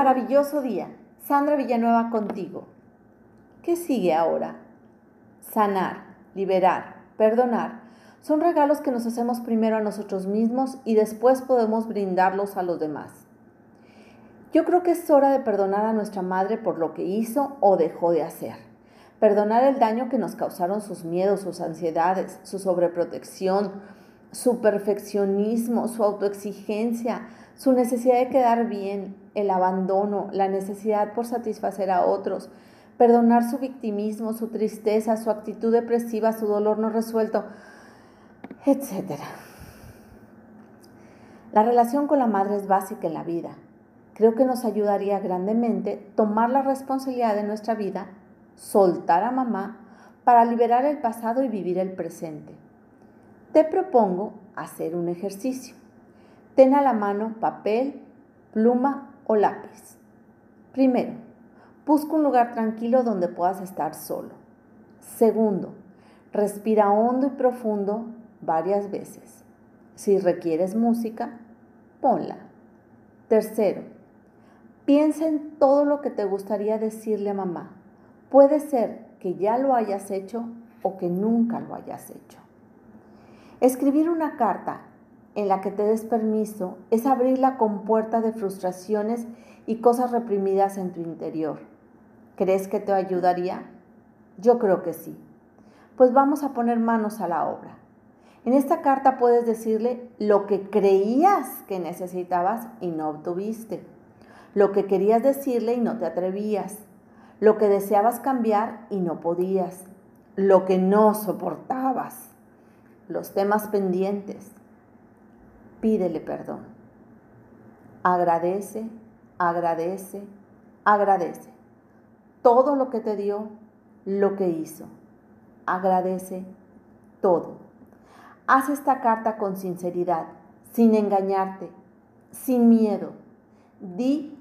maravilloso día. Sandra Villanueva contigo. ¿Qué sigue ahora? Sanar, liberar, perdonar. Son regalos que nos hacemos primero a nosotros mismos y después podemos brindarlos a los demás. Yo creo que es hora de perdonar a nuestra madre por lo que hizo o dejó de hacer. Perdonar el daño que nos causaron sus miedos, sus ansiedades, su sobreprotección, su perfeccionismo, su autoexigencia, su necesidad de quedar bien, el abandono, la necesidad por satisfacer a otros, perdonar su victimismo, su tristeza, su actitud depresiva, su dolor no resuelto, etc. La relación con la madre es básica en la vida. Creo que nos ayudaría grandemente tomar la responsabilidad de nuestra vida, soltar a mamá para liberar el pasado y vivir el presente. Te propongo hacer un ejercicio. Ten a la mano papel, pluma o lápiz. Primero, busca un lugar tranquilo donde puedas estar solo. Segundo, respira hondo y profundo varias veces. Si requieres música, ponla. Tercero, piensa en todo lo que te gustaría decirle a mamá. Puede ser que ya lo hayas hecho o que nunca lo hayas hecho. Escribir una carta en la que te des permiso es abrir la compuerta de frustraciones y cosas reprimidas en tu interior. ¿Crees que te ayudaría? Yo creo que sí. Pues vamos a poner manos a la obra. En esta carta puedes decirle lo que creías que necesitabas y no obtuviste, lo que querías decirle y no te atrevías, lo que deseabas cambiar y no podías, lo que no soportabas los temas pendientes. Pídele perdón. Agradece, agradece, agradece. Todo lo que te dio, lo que hizo. Agradece todo. Haz esta carta con sinceridad, sin engañarte, sin miedo. Di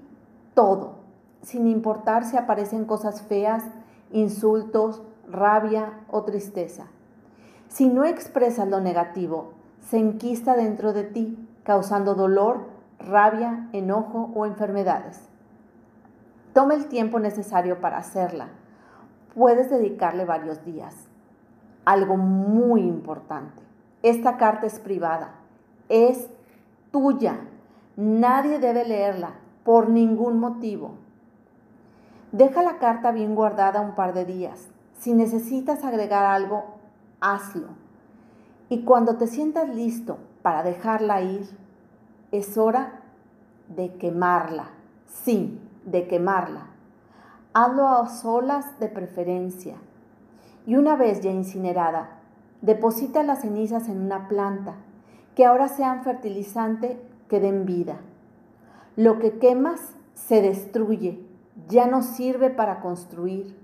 todo, sin importar si aparecen cosas feas, insultos, rabia o tristeza. Si no expresas lo negativo, se enquista dentro de ti, causando dolor, rabia, enojo o enfermedades. Toma el tiempo necesario para hacerla. Puedes dedicarle varios días. Algo muy importante. Esta carta es privada. Es tuya. Nadie debe leerla por ningún motivo. Deja la carta bien guardada un par de días. Si necesitas agregar algo, hazlo. Y cuando te sientas listo para dejarla ir, es hora de quemarla. Sí, de quemarla. Hazlo a solas de preferencia. Y una vez ya incinerada, deposita las cenizas en una planta que ahora sean fertilizante que den vida. Lo que quemas se destruye, ya no sirve para construir.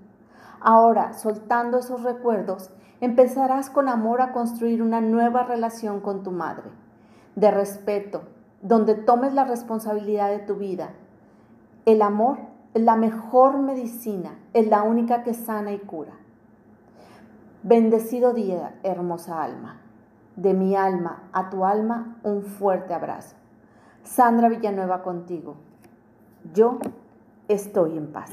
Ahora, soltando esos recuerdos, empezarás con amor a construir una nueva relación con tu madre, de respeto, donde tomes la responsabilidad de tu vida. El amor es la mejor medicina, es la única que sana y cura. Bendecido día, hermosa alma. De mi alma a tu alma, un fuerte abrazo. Sandra Villanueva contigo. Yo estoy en paz.